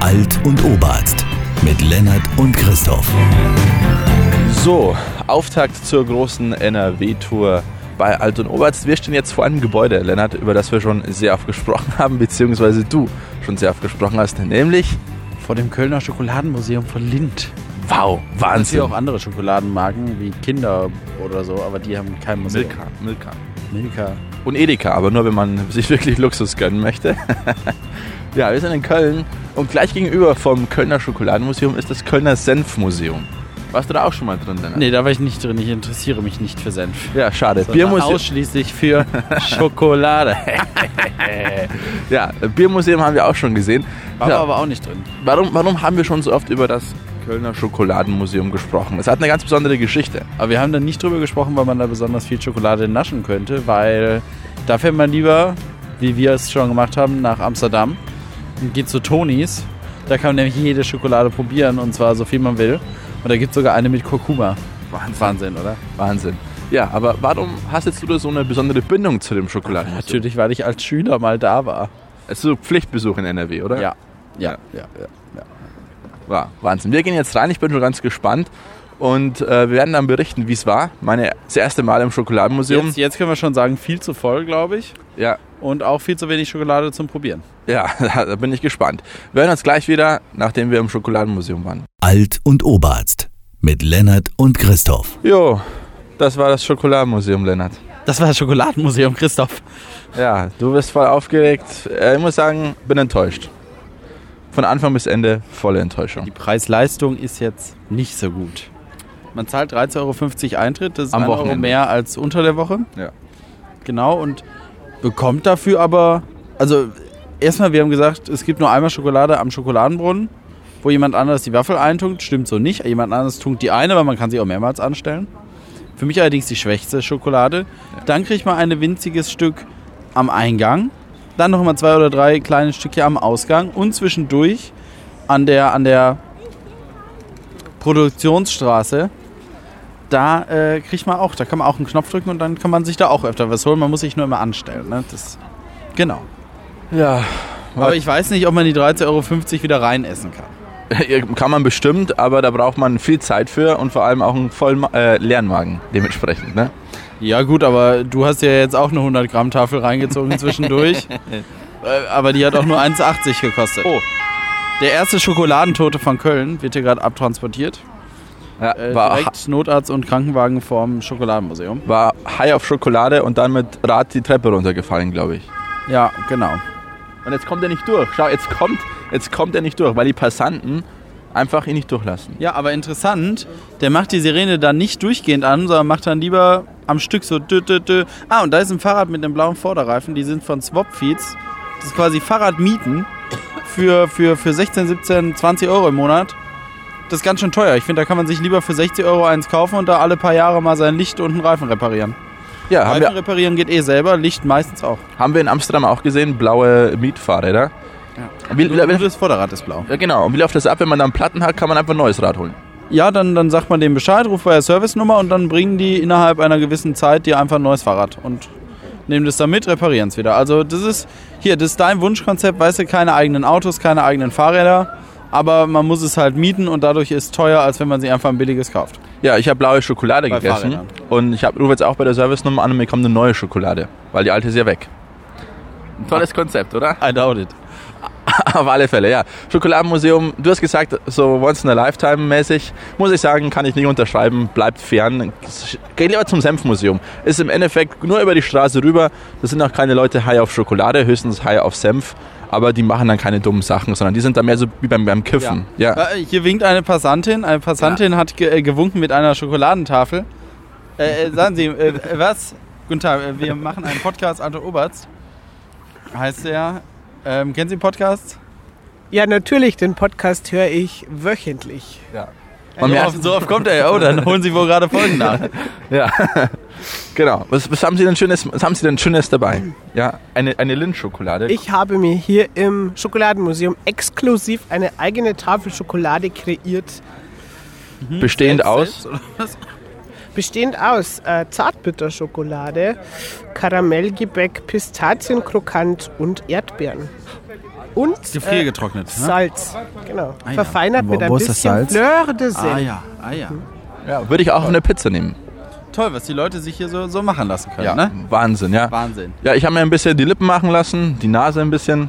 Alt und Oberarzt mit Lennart und Christoph. So, Auftakt zur großen NRW-Tour bei Alt und Oberarzt. Wir stehen jetzt vor einem Gebäude, Lennart, über das wir schon sehr oft gesprochen haben, beziehungsweise du schon sehr oft gesprochen hast, nämlich Vor dem Kölner Schokoladenmuseum von Lind. Wow, Es Wahnsinn. gibt auch andere Schokoladenmarken wie Kinder oder so, aber die haben kein Museum. Milka, Milka. Milka. Und Edeka, aber nur wenn man sich wirklich Luxus gönnen möchte. ja, wir sind in Köln und gleich gegenüber vom Kölner Schokoladenmuseum ist das Kölner Senfmuseum. Warst du da auch schon mal drin, Lennart? Nee, da war ich nicht drin. Ich interessiere mich nicht für Senf. Ja, schade. Biermuseum, ausschließlich für Schokolade. ja, Biermuseum haben wir auch schon gesehen. War Ja. aber auch nicht drin. Warum, warum haben wir schon so oft über das Kölner Schokoladenmuseum gesprochen? Es hat eine ganz besondere Geschichte. Aber wir haben da nicht drüber gesprochen, weil man da besonders viel Schokolade naschen könnte, weil da fährt man lieber, wie wir es schon gemacht haben, nach Amsterdam und geht zu Tonis. Da kann man nämlich jede Schokolade probieren und zwar so viel man will. Und da gibt es sogar eine mit Kurkuma. Wahnsinn. Wahnsinn, oder? Wahnsinn. Ja, aber warum hast jetzt du da so eine besondere Bindung zu dem Schokoladenmuseum? Natürlich, weil ich als Schüler mal da war. Es ist so Pflichtbesuch in NRW, oder? Ja. Ja, ja, ja. Ja. Wow, Wahnsinn. Wir gehen jetzt rein, ich bin schon ganz gespannt. Und äh, wir werden dann berichten, wie es war. Meine das erste Mal im Schokoladenmuseum. Jetzt, jetzt können wir schon sagen, viel zu voll, glaube ich. Ja, Und auch viel zu wenig Schokolade zum Probieren. ja, da bin ich gespannt. Wir hören uns gleich wieder, nachdem wir im Schokoladenmuseum waren. Alt und Oberarzt mit Lennart und Christoph. Jo, das war das Schokoladenmuseum, Lennart. Das war das Schokoladenmuseum, Christoph. Ja, du bist voll aufgeregt. Äh, Ich muss sagen, bin enttäuscht. Von Anfang bis Ende volle Enttäuschung. Die Preis-Leistung ist jetzt nicht so gut. Man zahlt 13,50 Euro Eintritt, das ist Am 1 Euro Wochenende. mehr als unter der Woche. Ja. Genau, und bekommt dafür aber, also erstmal, wir haben gesagt, es gibt nur einmal Schokolade am Schokoladenbrunnen, wo jemand anderes die Waffel eintunkt. Stimmt so nicht. Jemand anderes tunkt die eine, weil man kann sie auch mehrmals anstellen. Für mich allerdings die schwächste Schokolade. Dann kriegt man ein winziges Stück am Eingang. Dann noch mal zwei oder drei kleine Stückchen am Ausgang. Und zwischendurch an der, an der Produktionsstraße, da äh, kriegt man auch, da kann man auch einen Knopf drücken und dann kann man sich da auch öfter was holen. Man muss sich nur immer anstellen. Ne? Das, genau. Ja, Aber ich weiß nicht, ob man die 13,50 Euro wieder rein essen kann. kann man bestimmt, aber da braucht man viel Zeit für und vor allem auch einen vollen äh, leeren Magen dementsprechend. Ne? Ja gut, aber du hast ja jetzt auch eine 100 Gramm Tafel reingezogen zwischendurch. Äh, aber die hat auch nur 1,80 gekostet. Oh. Der erste Schokoladentote von Köln wird hier gerade abtransportiert. Ja, Äh, war, direkt Notarzt und Krankenwagen vorm Schokoladenmuseum. war high auf Schokolade und dann mit Rad die Treppe runtergefallen, glaube ich. Ja, genau. Und jetzt kommt er nicht durch. Schau, jetzt kommt, jetzt kommt er nicht durch, weil die Passanten einfach ihn nicht durchlassen. Ja, aber interessant, der macht die Sirene dann nicht durchgehend an, sondern macht dann lieber am Stück so dü, dü, dü. Ah, und da ist ein Fahrrad mit einem blauen Vorderreifen, die sind von Swapfeeds. Das ist quasi Fahrradmieten für, für, für 16, 17, 20 Euro im Monat. Das ist ganz schön teuer. Ich finde, da kann man sich lieber für 60 Euro eins kaufen und da alle paar Jahre mal sein Licht und einen Reifen reparieren. Ja, Reifen reparieren geht eh selber, Licht meistens auch. haben wir in Amsterdam auch gesehen, blaue Mietfahrräder. Wie, Nur wie, das Vorderrad ist blau. ja, genau. Und wie läuft das ab, wenn man dann Platten hat, kann man einfach ein neues Rad holen. Ja, dann, dann sagt man dem Bescheid, ruft bei der Servicenummer und dann bringen die innerhalb einer gewissen Zeit dir einfach ein neues Fahrrad und nehmen das dann mit, reparieren es wieder. Also das ist, hier, das ist dein Wunschkonzept, weißt du, keine eigenen Autos, keine eigenen Fahrräder, aber man muss es halt mieten und dadurch ist es teuer, als wenn man sich einfach ein billiges kauft. Ja, ich habe blaue Schokolade Bei gegessen Fahrrädern. und ich rufe jetzt auch bei der Service-Nummer an und bekomme eine neue Schokolade, weil die alte ist ja weg. Ein tolles Konzept, oder? I doubt it. Auf alle Fälle, ja. Schokoladenmuseum, du hast gesagt, so once in a lifetime mäßig, muss ich sagen, kann ich nicht unterschreiben, bleibt fern. Geh lieber zum Senfmuseum. Ist im Endeffekt nur über die Straße rüber. Das sind auch keine Leute high auf Schokolade, höchstens high auf Senf. Aber die machen dann keine dummen Sachen, sondern die sind da mehr so wie beim, beim Kiffen. Ja. Äh, Hier winkt eine Passantin. Eine Passantin hat ge äh, gewunken mit einer Schokoladentafel. Äh, äh, sagen Sie, äh, was? Guten Tag, wir machen einen Podcast, Alter Oberst. Heißt der. Ähm, kennen Sie den Podcast? Ja, natürlich, den Podcast höre ich wöchentlich. Und so, oft, so oft kommt er ja. Oh, dann holen Sie wohl gerade Folgen nach. ja. genau. Was, was, haben Sie denn Schönes, was haben Sie denn Schönes dabei? Ja, eine, eine Lindschokolade. Ich habe mir hier im Schokoladenmuseum exklusiv eine eigene Tafel Schokolade kreiert. bestehend Selbst, aus. selbst, oder was? Bestehend aus äh, Zartbitterschokolade, Karamellgebäck, Pistazienkrokant und Erdbeeren. Und Gefriergetrocknet, äh, ne? Salz, genau. Ah ja. Verfeinert Wo- mit ein bisschen Salz? Fleur de Sel. Ah ja, ah ja. Ja, würde ich auch auf eine Pizza nehmen. Toll, was die Leute sich hier so, so machen lassen können, Ja, ne? Wahnsinn, ja. Wahnsinn. Ja, ich habe mir ein bisschen die Lippen machen lassen, die Nase ein bisschen.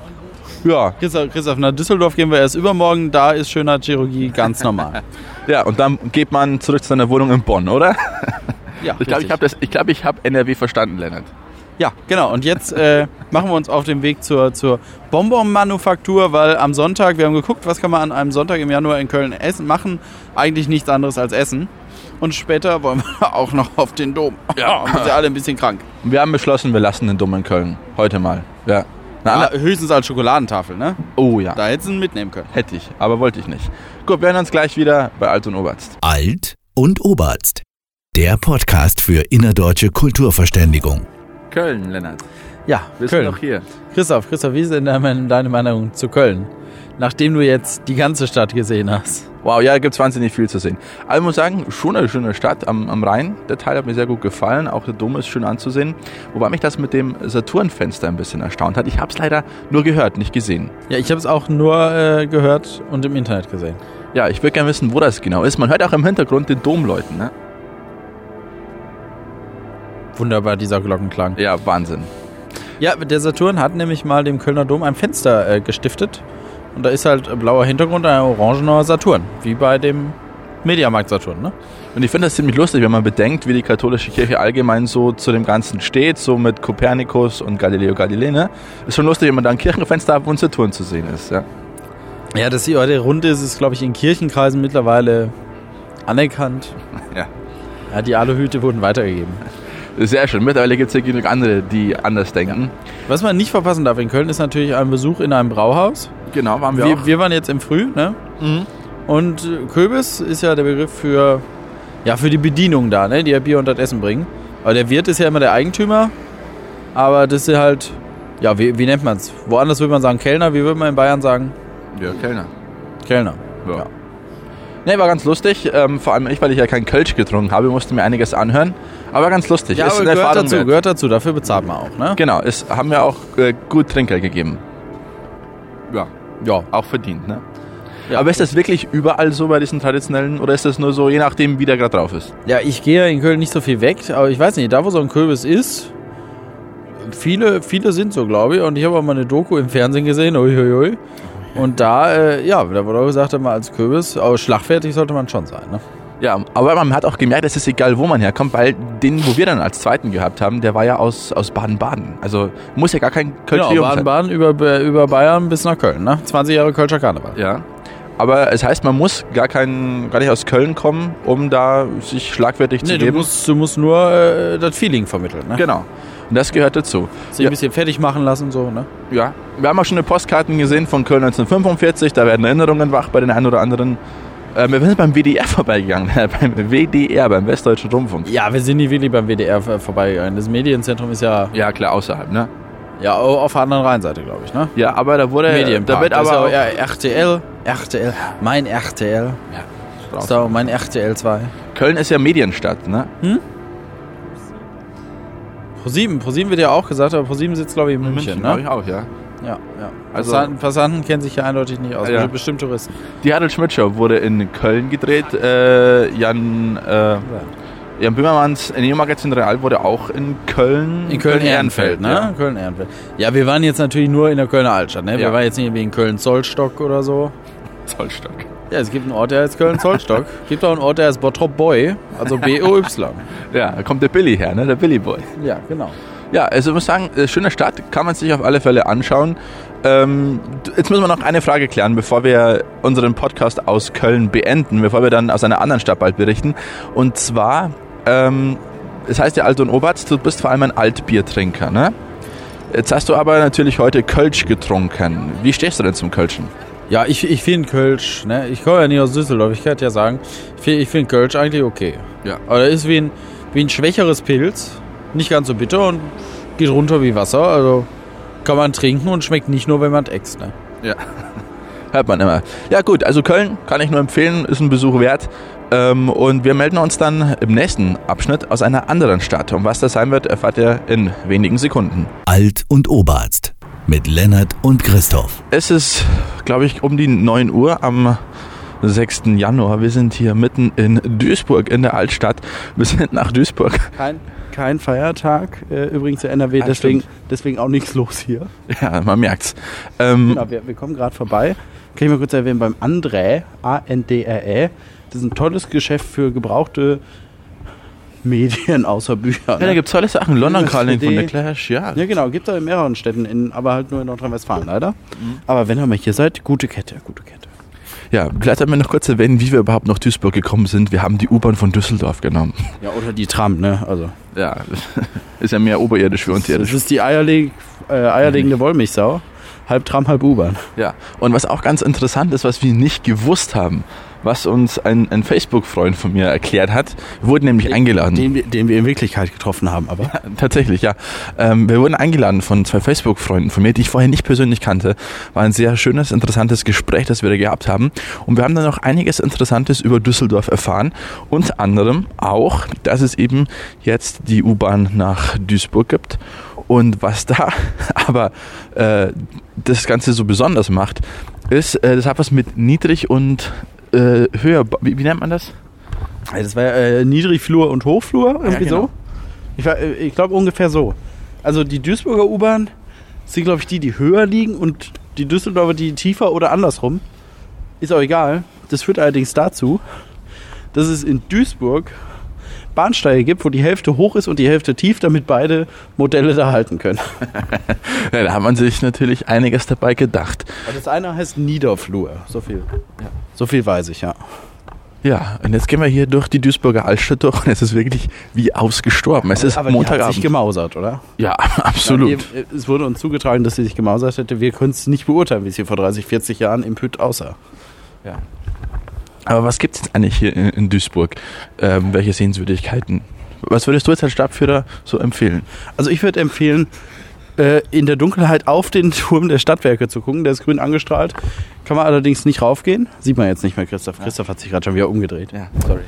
Ja, Christoph, nach Düsseldorf gehen wir erst übermorgen, da ist Schönheitschirurgie ganz normal. ja, und dann geht man zurück zu seiner Wohnung in Bonn, oder? Ja, Ich glaube, ich habe glaub, ich hab NRW verstanden, Lennart. Ja, genau. Und jetzt äh, machen wir uns auf den Weg zur, zur Bonbon-Manufaktur, weil am Sonntag, wir haben geguckt, was kann man an einem Sonntag im Januar in Köln essen, machen. Eigentlich nichts anderes als essen. Und später wollen wir auch noch auf den Dom. Ja, wir sind ja alle ein bisschen krank. Wir haben beschlossen, wir lassen den Dumm in Köln. Heute mal. Ja. Na, Ja, höchstens als Schokoladentafel, ne? oh ja. Da hättest du ihn mitnehmen können. Hätte ich, aber wollte ich nicht. Gut, wir hören uns gleich wieder bei Alt und Oberst. Alt und Oberst. Der Podcast für innerdeutsche Kulturverständigung. Köln, Lennart. Ja, Wir Köln. noch hier. Christoph, Christoph, wie ist denn deine deine Meinung zu Köln? Nachdem du jetzt die ganze Stadt gesehen hast. Wow, ja, da gibt es wahnsinnig viel zu sehen. Aber ich muss sagen, schon eine schöne Stadt am, am Rhein. Der Teil hat mir sehr gut gefallen. Auch der Dom ist schön anzusehen. Wobei mich das mit dem Saturnfenster ein bisschen erstaunt hat. Ich habe es leider nur gehört, nicht gesehen. Ja, ich habe es auch nur äh, gehört und im Internet gesehen. Ja, ich würde gerne wissen, wo das genau ist. Man hört auch im Hintergrund den Dom läuten. Ne? Wunderbar, dieser Glockenklang. Ja, Wahnsinn. Ja, der Saturn hat nämlich mal dem Kölner Dom ein Fenster äh, gestiftet. Und da ist halt äh, blauer Hintergrund, ein orangener Saturn. Wie bei dem Mediamarkt Saturn, ne? Und ich finde das ziemlich lustig, wenn man bedenkt, wie die katholische Kirche allgemein so zu dem Ganzen steht, so mit Kopernikus und Galileo Galilei. Ne? Ist schon lustig, wenn man da ein Kirchenfenster hat, wo ein Saturn zu sehen ist. Ja. Ja, dass sie heute rund ist, ist, glaube ich, in Kirchenkreisen mittlerweile anerkannt. Ja. Ja, die Aluhüte wurden weitergegeben. Sehr schön. Mittlerweile gibt es ja genug andere, die anders denken. Was man nicht verpassen darf in Köln ist natürlich ein Besuch in einem Brauhaus. Genau, waren wir, Wir, auch. wir waren jetzt im Früh, ne? Mhm. Und äh, Köbis ist ja der Begriff für, ja, für die Bedienung da, ne? die ja Bier und das Essen bringen. Aber der Wirt ist ja immer der Eigentümer. Aber das ist halt, ja, wie, wie nennt man es? Woanders würde man sagen Kellner, wie würde man in Bayern sagen? Ja, Kellner. Kellner. Ja. Ja. Nee, war ganz lustig. Ähm, vor allem ich, weil ich ja kein Kölsch getrunken habe, musste mir einiges anhören. Aber ganz lustig. Ja, ist aber eine gehört Erfahrung dazu, wert. gehört dazu, dafür bezahlt man auch, ne? Genau, es haben wir auch äh, gut Trinkgeld gegeben. Ja, Ja. auch verdient, ne? Ja. Aber ist das wirklich überall so bei diesen traditionellen oder ist das nur so, je nachdem, wie der gerade drauf ist? Ja, ich gehe in Köln nicht so viel weg, aber ich weiß nicht, da wo so ein Kürbis ist, viele, viele sind so, glaube ich. Und ich habe auch mal eine Doku im Fernsehen gesehen, uiuiui. Und da, äh, ja, da wurde auch gesagt, mal als Kürbis, aber schlagfertig sollte man schon sein, ne? Ja, aber man hat auch gemerkt, es ist egal, wo man herkommt, weil den, wo wir dann als zweiten gehabt haben, der war ja aus aus Baden-Baden. Also muss ja gar kein Kölsch Genau, Baden-Baden über, über Bayern bis nach Köln, ne? 20 Jahre Kölscher Karneval. Ja. Aber es heißt, man muss gar, kein, gar nicht aus Köln kommen, um da sich schlagfertig zu Nee, du geben. musst, du musst nur äh, das Feeling vermitteln, ne? Genau. Und das gehört dazu. Sich ein bisschen fertig machen lassen, so, ne? Ja. Wir haben auch schon eine Postkarten gesehen von Köln 1945. Da werden Erinnerungen wach bei den einen oder anderen. Äh, wir sind beim WDR vorbeigegangen. beim WDR, beim Westdeutschen Rundfunk. Ja, wir sind nicht wirklich beim WDR vor- vorbeigegangen. Das Medienzentrum ist ja, Ja, klar, außerhalb, ne? ja au- auf der anderen Rheinseite, glaube ich, ne? Ja, aber da wurde. Medienpark. Da wird aber. ist ja, ja, RTL, RTL, mein RTL. auch, So, mein RTL 2. Köln ist ja Medienstadt, ne? Pro7, Pro7 wird ja auch gesagt, aber Pro7 sitzt, glaube ich, in München, glaube ne? ich auch, ja. Ja, ja. Also- Passanten, Passanten kennen sich ja eindeutig nicht aus, Ja. bestimmt Touristen. Die Harald Schmidt Show wurde in Köln gedreht. Äh, Jan, äh, Jan Böhmermanns Neo-Magazin Real wurde auch in Köln. In Köln-Ehrenfeld, ne? Ja. Köln-Ehrenfeld. Ja, wir waren jetzt natürlich nur in der Kölner Altstadt, ne? Wir Ja. waren jetzt nicht wie in Köln-Zollstock oder so. Zollstock. Ja, es gibt einen Ort, der heißt Köln-Zollstock. Es gibt auch einen Ort, der heißt Bottrop Boy, also B-O-Y. Ja, da kommt der Billy her, ne? Der Billy Boy. ja, genau. Ja, also ich muss sagen, äh, schöne Stadt, kann man sich auf alle Fälle anschauen. Ähm, jetzt müssen wir noch eine Frage klären, bevor wir unseren Podcast aus Köln beenden, bevor wir dann aus einer anderen Stadt bald berichten. Und zwar, ähm, es heißt ja Alt und Oberst, du bist vor allem ein Altbiertrinker, ne? Jetzt hast du aber natürlich heute Kölsch getrunken. Wie stehst du denn zum Kölschen? Ja, ich, ich finde Kölsch, ne? Ich komme ja nicht aus Düsseldorf, ich kann ja sagen, ich finde find Kölsch eigentlich okay. Ja. Aber er ist wie ein, wie ein schwächeres Pilz, nicht ganz so bitter und geht runter wie Wasser, also kann man trinken und schmeckt nicht nur, wenn man äxt, ne? Ja. Hört man immer. Ja gut, also Köln kann ich nur empfehlen, ist ein Besuch wert. Ähm, und wir melden uns dann im nächsten Abschnitt aus einer anderen Stadt. Und was das sein wird, erfahrt ihr in wenigen Sekunden. Alt und Oberarzt mit Lennart und Christoph. Es ist, glaube ich, um die 9 Uhr am 6. Januar. Wir sind hier mitten in Duisburg in der Altstadt. Wir sind nach Duisburg. Kein, kein Feiertag, äh, übrigens in NRW, Ah, deswegen, stimmt. deswegen auch nichts los hier. Ja, man merkt's. Ähm, Genau, wir, wir kommen gerade vorbei. Kann ich mal kurz erwähnen, beim André, A-N-D-R-E, das ist ein tolles Geschäft für gebrauchte Medien außer Bücher. ja, da Ne? gibt's tolle Sachen. London Das Calling von der Clash, ja. Ja, genau, gibt es in mehreren Städten, in, aber halt nur in Nordrhein-Westfalen leider. Aber wenn ihr mal hier seid, gute Kette, gute Kette. Ja, vielleicht sollten wir noch kurz erwähnen, wie wir überhaupt nach Duisburg gekommen sind. Wir haben die U-Bahn von Düsseldorf genommen. Ja, oder die Tram, ne? Also, Ja, ist ja mehr oberirdisch für das unterirdisch. ist die eierleg äh, eierlegende Wollmilchsau. Halb Tram, halb U-Bahn. Ja, und was auch ganz interessant ist, was wir nicht gewusst haben, was uns ein, ein Facebook-Freund von mir erklärt hat, wir wurden nämlich eingeladen. Den, wir- den wir in Wirklichkeit getroffen haben, aber. Tatsächlich, ja. Ähm, wir wurden eingeladen von zwei Facebook-Freunden von mir, die ich vorher nicht persönlich kannte. War ein sehr schönes, interessantes Gespräch, das wir da gehabt haben. Und wir haben dann noch einiges Interessantes über Düsseldorf erfahren. Unter anderem auch, dass es eben jetzt die U-Bahn nach Duisburg gibt. Und was da aber äh, das Ganze so besonders macht, ist, äh, das hat was mit niedrig und äh, höher, wie, wie nennt man das? Ja, Das war ja, äh, Niedrigflur und Hochflur, irgendwie genau. so. Ich, äh, ich glaube ungefähr so. Also die Duisburger U-Bahn sind, glaube ich, die, die höher liegen und die Düsseldorfer, die tiefer oder andersrum. Ist auch egal. Das führt allerdings dazu, dass es in Duisburg Bahnsteige gibt, wo die Hälfte hoch ist und die Hälfte tief, damit beide Modelle da halten können. Ja, da hat man sich natürlich einiges dabei gedacht. Und das eine heißt Niederflur. So viel. So viel weiß ich, ja. Ja, und jetzt gehen wir hier durch die Duisburger Altstadt durch und es ist wirklich wie ausgestorben. Es ist Aber die hat sich Montagabend. gemausert, oder? Ja, absolut. Ja, es wurde uns zugetragen, dass sie sich gemausert hätte. Wir können es nicht beurteilen, wie es hier vor 30, 40 Jahren im Püt aussah. Ja. Aber was gibt es jetzt eigentlich hier in, Duisburg? Ähm, welche Sehenswürdigkeiten? Was würdest du jetzt als Stadtführer so empfehlen? Also ich würde empfehlen, äh, in der Dunkelheit auf den Turm der Stadtwerke zu gucken. Der ist grün angestrahlt. Kann man allerdings nicht raufgehen. Sieht man jetzt nicht mehr, Christoph. Christoph hat sich gerade schon wieder umgedreht. Ja, sorry.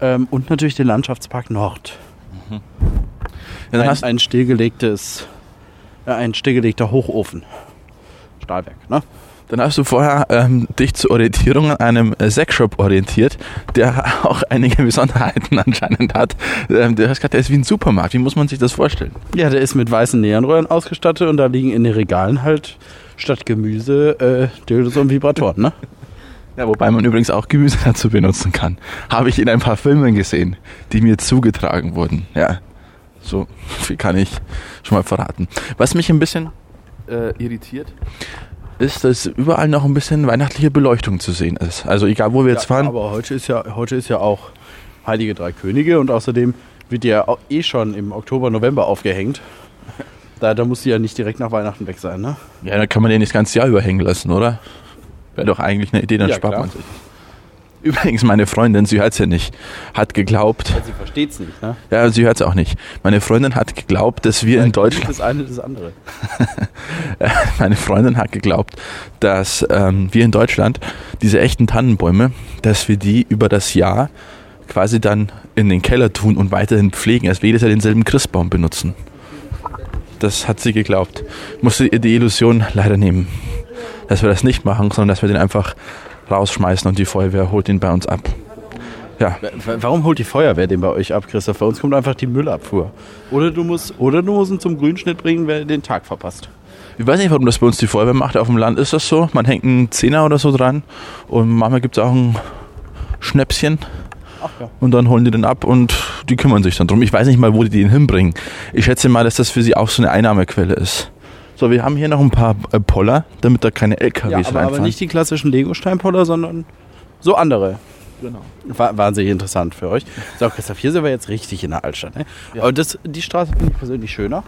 Ähm, und natürlich den Landschaftspark Nord. Ja, dann Ein, hast, ein stillgelegtes, äh, ein stillgelegter Hochofen. Stahlwerk, ne? Dann hast du vorher ähm, dich zur Orientierung an einem äh, Sexshop orientiert, der auch einige Besonderheiten anscheinend hat. Ähm, du hast gesagt, der ist wie ein Supermarkt. Wie muss man sich das vorstellen? Ja, der ist mit weißen Neonröhren ausgestattet und da liegen in den Regalen halt statt Gemüse äh, Dildos und Vibratoren, ne? Ja, wobei man übrigens auch Gemüse dazu benutzen kann. Habe ich in ein paar Filmen gesehen, die mir zugetragen wurden. Ja, so viel kann ich schon mal verraten. Was mich ein bisschen äh, irritiert, ist, dass überall noch ein bisschen weihnachtliche Beleuchtung zu sehen ist. Also egal, wo wir jetzt fahren. Aber heute ist ja heute ist ja auch Heilige Drei Könige und außerdem wird die ja eh schon im Oktober, November aufgehängt. Da, da muss die ja nicht direkt nach Weihnachten weg sein, ne? Ja, dann kann man den das ganze Jahr überhängen lassen, oder? Wäre doch eigentlich eine Idee, dann Ja, spart klar. man sich. Übrigens, meine Freundin, sie hört es ja nicht, hat geglaubt, Sie versteht's nicht, ne? ja, sie hört es auch nicht. Meine Freundin hat geglaubt, dass wir in Deutschland Das eine, das andere. meine Freundin hat geglaubt, dass ähm, wir in Deutschland diese echten Tannenbäume, dass wir die über das Jahr quasi dann in den Keller tun und weiterhin pflegen, als wir jedes Jahr denselben Christbaum benutzen. Das hat sie geglaubt. Musste ihr die Illusion leider nehmen, dass wir das nicht machen, sondern dass wir den einfach rausschmeißen und die Feuerwehr holt ihn bei uns ab. Ja, Warum holt die Feuerwehr den bei euch ab, Christoph? Bei uns kommt einfach die Müllabfuhr. Oder du musst, oder du musst ihn zum Grünschnitt bringen, wer den Tag verpasst. Ich weiß nicht, warum das bei uns die Feuerwehr macht. Auf dem Land ist das so. Man hängt einen Zehner oder so dran und manchmal gibt es auch ein Schnäpschen Ach ja. und dann holen die den ab und die kümmern sich dann drum. Ich weiß nicht mal, wo die den hinbringen. Ich schätze mal, dass das für sie auch so eine Einnahmequelle ist. So, wir haben hier noch ein paar äh, Poller, damit da keine LKWs Ja, aber, aber reinfahren. nicht die klassischen Lego-Steinpoller, sondern so andere. genau. War wahnsinnig interessant für euch. So, Christoph, hier sind wir jetzt richtig in der Altstadt. Ne? Aber das, die Straße finde ich persönlich schöner.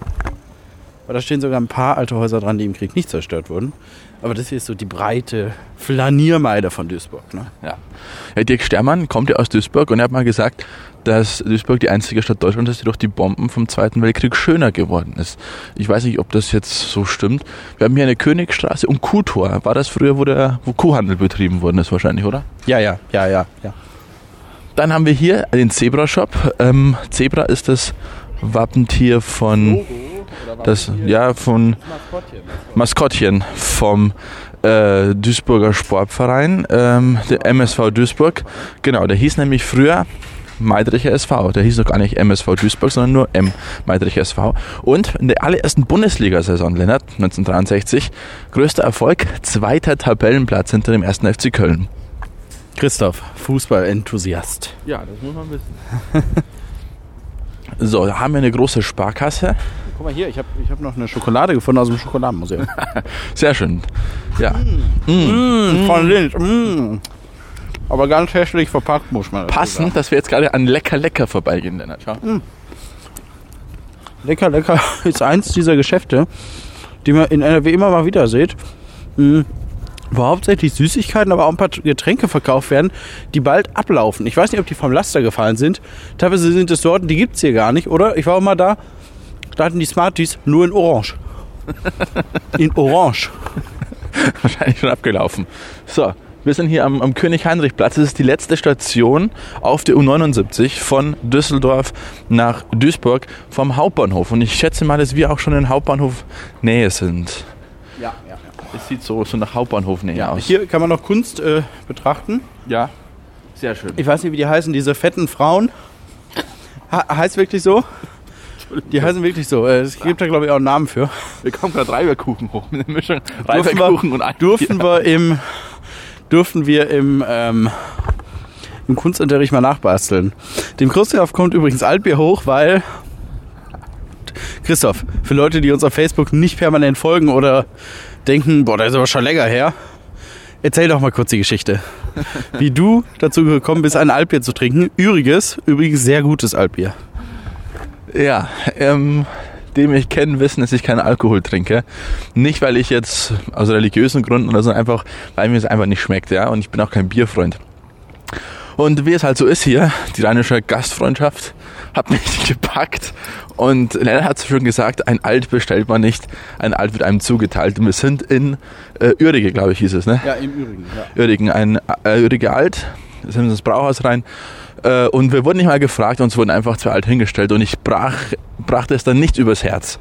Weil da stehen sogar ein paar alte Häuser dran, die im Krieg nicht zerstört wurden. Aber das hier ist so die breite Flaniermeide von Duisburg. Ne? Ja. ja. Dirk Stermann kommt ja aus Duisburg und er hat mal gesagt, dass Duisburg die einzige Stadt Deutschlands ist, die durch die Bomben vom Zweiten Weltkrieg schöner geworden ist. Ich weiß nicht, ob das jetzt so stimmt. Wir haben hier eine Königstraße und Kuhtor. War das früher, wo, der, wo Kuhhandel betrieben worden ist wahrscheinlich, oder? Ja, ja, ja, ja, ja. Dann haben wir hier den Zebra Shop. Ähm, Zebra ist das Wappentier von das ja von Maskottchen vom äh, Duisburger Sportverein, ähm, der MSV Duisburg. Genau, der hieß nämlich früher Meidricher SV. Der hieß noch gar nicht MSV Duisburg, sondern nur M Meidricher SV. Und in der allerersten Bundesliga-Saison, Lennart, 1963, größter Erfolg, zweiter Tabellenplatz hinter dem ersten FC Köln. Christoph, Fußballenthusiast. Ja, das muss man wissen. so, da haben wir eine große Sparkasse. Guck mal hier, ich habe ich hab noch eine Schokolade gefunden aus dem Schokoladenmuseum. Sehr schön. Ja. mmh, von Lind. Mmh. Aber ganz hässlich verpackt, muss man Passend, dass wir jetzt gerade an Lecker Lecker vorbeigehen, Lennart. Schau. Lecker, lecker ist eins dieser Geschäfte, die man in NRW immer mal wieder sieht. Mhm. Wo hauptsächlich Süßigkeiten, aber auch ein paar Getränke verkauft werden, die bald ablaufen. Ich weiß nicht, ob die vom Laster gefallen sind. Teilweise sind es Sorten, die gibt es hier gar nicht, oder? Ich war auch mal da, da hatten die Smarties nur in Orange. in Orange. Wahrscheinlich schon abgelaufen. So, wir sind hier am, am König-Heinrich-Platz. Das ist die letzte Station auf der U79 von Düsseldorf nach Duisburg vom Hauptbahnhof. Und ich schätze mal, dass wir auch schon in Hauptbahnhof Nähe sind. Ja, ja, Es sieht so, so nach Hauptbahnhof Nähe ja. aus. Hier kann man noch Kunst äh, betrachten. ja, sehr schön. Ich weiß nicht, wie die heißen, diese fetten Frauen. Ha heißt wirklich so? Die heißen wirklich so. Äh, Es gibt da, glaube ich, auch einen Namen für. Wir kommen gerade Reiberkuchen hoch mit der Mischung Durften Reiberkuchen wir, und Ei. durften wir im durften wir im, ähm, im Kunstunterricht mal nachbasteln. Dem Christoph kommt übrigens Altbier hoch, weil Christoph, für Leute, die uns auf Facebook nicht permanent folgen oder denken, boah, das ist aber schon länger her, erzähl doch mal kurz die Geschichte. Wie du dazu gekommen bist, ein Altbier zu trinken. Übrigens, übrigens sehr gutes Altbier. Ja, ähm, die mich kennen, wissen, dass ich keinen Alkohol trinke. Nicht, weil ich jetzt aus religiösen Gründen oder so, einfach, weil mir es einfach nicht schmeckt, ja. Und ich bin auch kein Bierfreund. Und wie es halt so ist hier, die rheinische Gastfreundschaft hat mich gepackt und Lennart hat es schon gesagt, ein Alt bestellt man nicht, ein Alt wird einem zugeteilt. Und wir sind in äh, Ürige, glaube ich, hieß es, ne? Ja, im Übrigen. Ja. Uerigen, ein äh, Ürige Alt, da sind wir ins Brauhaus rein äh, und wir wurden nicht mal gefragt, uns wurden einfach zwei Alt hingestellt und ich brach, brachte es dann nicht übers Herz,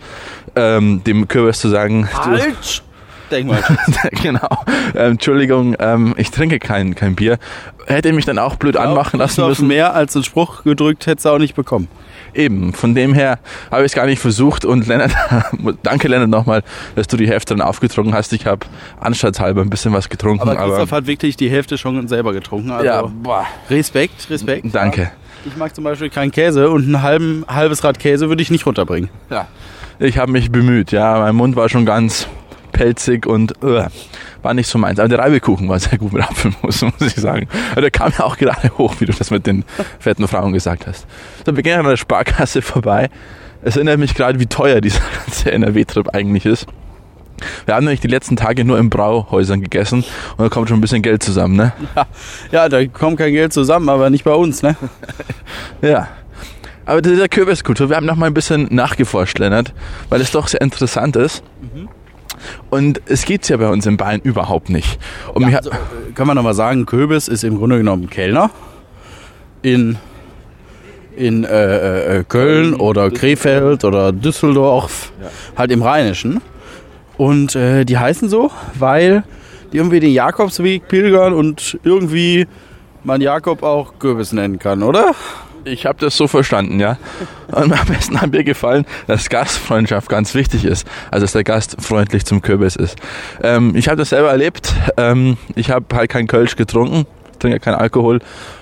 ähm, dem Kürbis zu sagen, Halt! Denk mal. genau, ähm, Entschuldigung, ähm, ich trinke kein, kein Bier. Hätte mich dann auch blöd anmachen lassen müssen. Mehr als einen Spruch gedrückt hättest du auch nicht bekommen. Eben, von dem her habe ich es gar nicht versucht und Lennart, danke Lennart nochmal, dass du die Hälfte dann aufgetrunken hast. Ich habe anstatthalber ein bisschen was getrunken, Aber aber, Christoph hat wirklich die Hälfte schon selber getrunken. Also ja, boah, Respekt, Respekt. danke. Ich mag zum Beispiel keinen Käse und ein halben, halbes Rad Käse würde ich nicht runterbringen. Ja. Ich habe mich bemüht, ja. Mein Mund war schon ganz pelzig und äh, war nicht so meins. Aber der Reibekuchen war sehr gut mit Apfelmus, muss ich sagen. Aber der kam ja auch gerade hoch, wie du das mit den fetten Frauen gesagt hast. So, wir gehen an der Sparkasse vorbei. Es erinnert mich gerade, wie teuer dieser ganze NRW-Trip eigentlich ist. Wir haben nämlich die letzten Tage nur in Brauhäusern gegessen und da kommt schon ein bisschen Geld zusammen, ne? Ja, da kommt kein Geld zusammen, aber nicht bei uns, ne? Ja. Aber dieser Kürbiskultur, wir haben noch mal ein bisschen nachgeforscht, Lennart, weil es doch sehr interessant ist. Und es gibt's ja bei uns in Bayern überhaupt nicht. Und mir, Also, äh, kann man nochmal sagen, Köbis ist im Grunde genommen Kellner in, in äh, äh, Köln oder Krefeld oder Düsseldorf, halt im Rheinischen. Und äh, die heißen so, weil die irgendwie den Jakobsweg pilgern und irgendwie man Jakob auch Kürbis nennen kann, oder? Ich habe das so verstanden, ja. Und am besten hat mir gefallen, dass Gastfreundschaft ganz wichtig ist. Also dass der Gast freundlich zum Kürbis ist. Ähm, ich habe das selber erlebt. Ähm, ich habe halt kein Kölsch getrunken, trinke keinen Alkohol.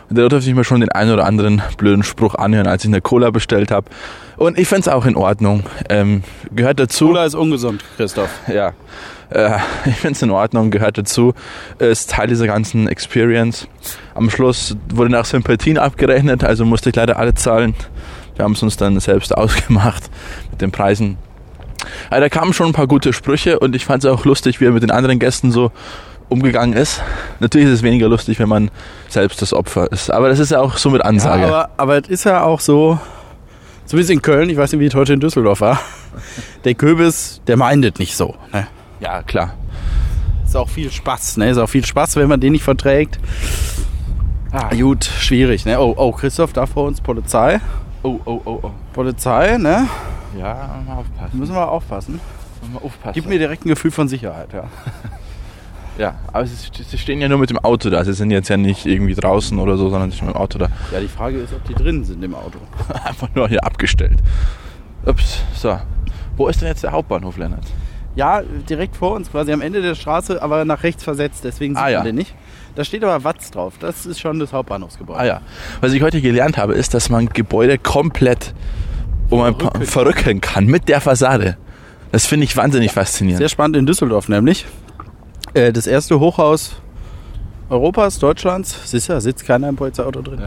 Da durfte ich mir schon den einen oder anderen blöden Spruch anhören, als ich eine Cola bestellt habe. Und ich finde es auch in Ordnung. Ähm, gehört dazu. Cola ist ungesund, Christoph. Ja, äh, ich finde es in Ordnung, gehört dazu, ist Teil dieser ganzen Experience. Am Schluss wurde nach Sympathien abgerechnet, also musste ich leider alle zahlen. Wir haben es uns dann selbst ausgemacht mit den Preisen. Aber da kamen schon ein paar gute Sprüche und ich fand es auch lustig, wie er mit den anderen Gästen so umgegangen ist. Natürlich ist es weniger lustig, wenn man selbst das Opfer ist. Aber das ist ja auch so mit Ansage. Ja, aber, aber es ist ja auch so, zumindest in Köln, ich weiß nicht, wie es heute in Düsseldorf war, der Kürbis, der meindet nicht so. Ne? ja, klar. Ist auch viel Spaß, ne? Ist auch viel Spaß, wenn man den nicht verträgt. Ah, gut, schwierig, ne? Oh, oh, Christoph, da vor uns Polizei. Oh, oh, oh, oh. Polizei, ne? Ja, mal aufpassen. Müssen wir aufpassen. Mal aufpassen. Gibt mir direkt ein Gefühl von Sicherheit, ja. ja, aber sie, sie stehen ja nur mit dem Auto da. Sie sind jetzt ja nicht irgendwie draußen oder so, sondern sie sind mit dem Auto da. Ja, die Frage ist, ob die drin sind im Auto. Einfach nur hier abgestellt. Ups, so. Wo ist denn jetzt der Hauptbahnhof, Lennart? Ja, direkt vor uns, quasi am Ende der Straße, aber nach rechts versetzt, deswegen sieht Ah, ja. man den nicht. Da steht aber Watz drauf. Das ist schon das Hauptbahnhofsgebäude. Ah ja. Was ich heute gelernt habe, ist, dass man Gebäude komplett um ein paar, Verrücken. kann mit der Fassade. Das finde ich wahnsinnig faszinierend. Sehr spannend in Düsseldorf nämlich. Äh, das erste Hochhaus Europas, Deutschlands. Da sitzt keiner im Polizeiauto drin.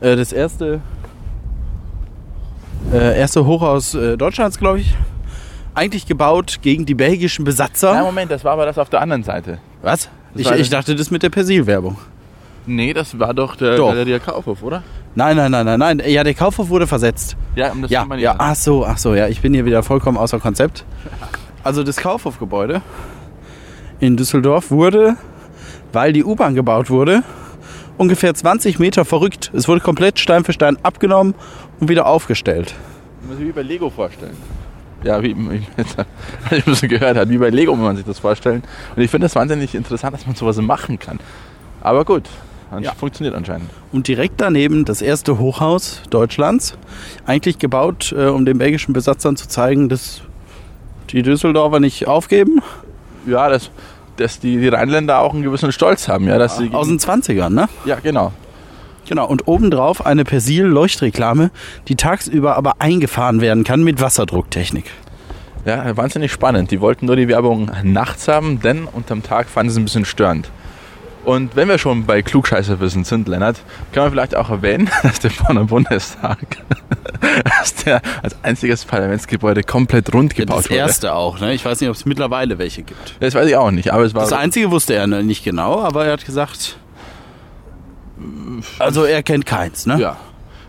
Äh, das erste, äh, erste Hochhaus äh, Deutschlands, glaube ich. Eigentlich gebaut gegen die belgischen Besatzer. Nein, Moment, das war aber das auf der anderen Seite. Was? Ich, ich dachte, das mit der Persil-Werbung. Nee, das war doch der Doch. Galeria Kaufhof, oder? Nein, nein, nein, nein, nein. Ja, der Kaufhof wurde versetzt. Ja, um das Ja, ja, ach so, ach so, ja, ich bin hier wieder vollkommen außer Konzept. Also das Kaufhofgebäude in Düsseldorf wurde, weil die U-Bahn gebaut wurde, ungefähr 20 Meter verrückt. Es wurde komplett Stein für Stein abgenommen und wieder aufgestellt. muss sich wie bei Lego vorstellen. Ja, wie ich bisschen gehört hat, wie bei Lego, wenn man sich das vorstellen. Und ich finde das wahnsinnig interessant, dass man sowas machen kann. Aber gut, Ja. funktioniert anscheinend. Und direkt daneben das erste Hochhaus Deutschlands, eigentlich gebaut, äh, um den belgischen Besatzern zu zeigen, dass die Düsseldorfer nicht aufgeben. Ja, dass, dass die, die Rheinländer auch einen gewissen Stolz haben. Ja, dass sie Aus den 20ern, ne? ja genau. Genau, und obendrauf eine Persil-Leuchtreklame, die tagsüber aber eingefahren werden kann mit Wasserdrucktechnik. Ja, wahnsinnig spannend. Die wollten nur die Werbung nachts haben, denn unterm Tag fanden sie es ein bisschen störend. Und wenn wir schon bei Klugscheißerwissen sind, Lennart, kann man vielleicht auch erwähnen, dass der Bonner Bundestag dass der als einziges Parlamentsgebäude komplett rund gebaut das wurde. erste auch, ne? Ich weiß nicht, ob es mittlerweile welche gibt. Das weiß ich auch nicht, aber es war Das einzige wusste er nicht genau, aber er hat gesagt, also er kennt keins, ne? Ja.